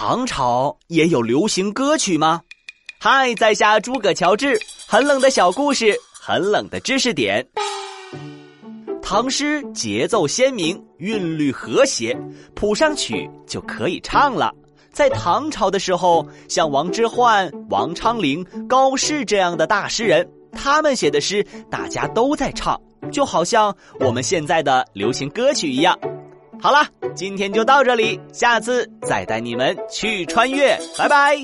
唐朝也有流行歌曲吗？嗨，在下诸葛乔治，很冷的小故事，很冷的知识点。唐诗节奏鲜明，韵律和谐，谱上曲就可以唱了。在唐朝的时候，像王之涣、王昌龄、高适这样的大诗人，他们写的诗大家都在唱，就好像我们现在的流行歌曲一样。好了，今天就到这里下次再带你们去穿越拜拜。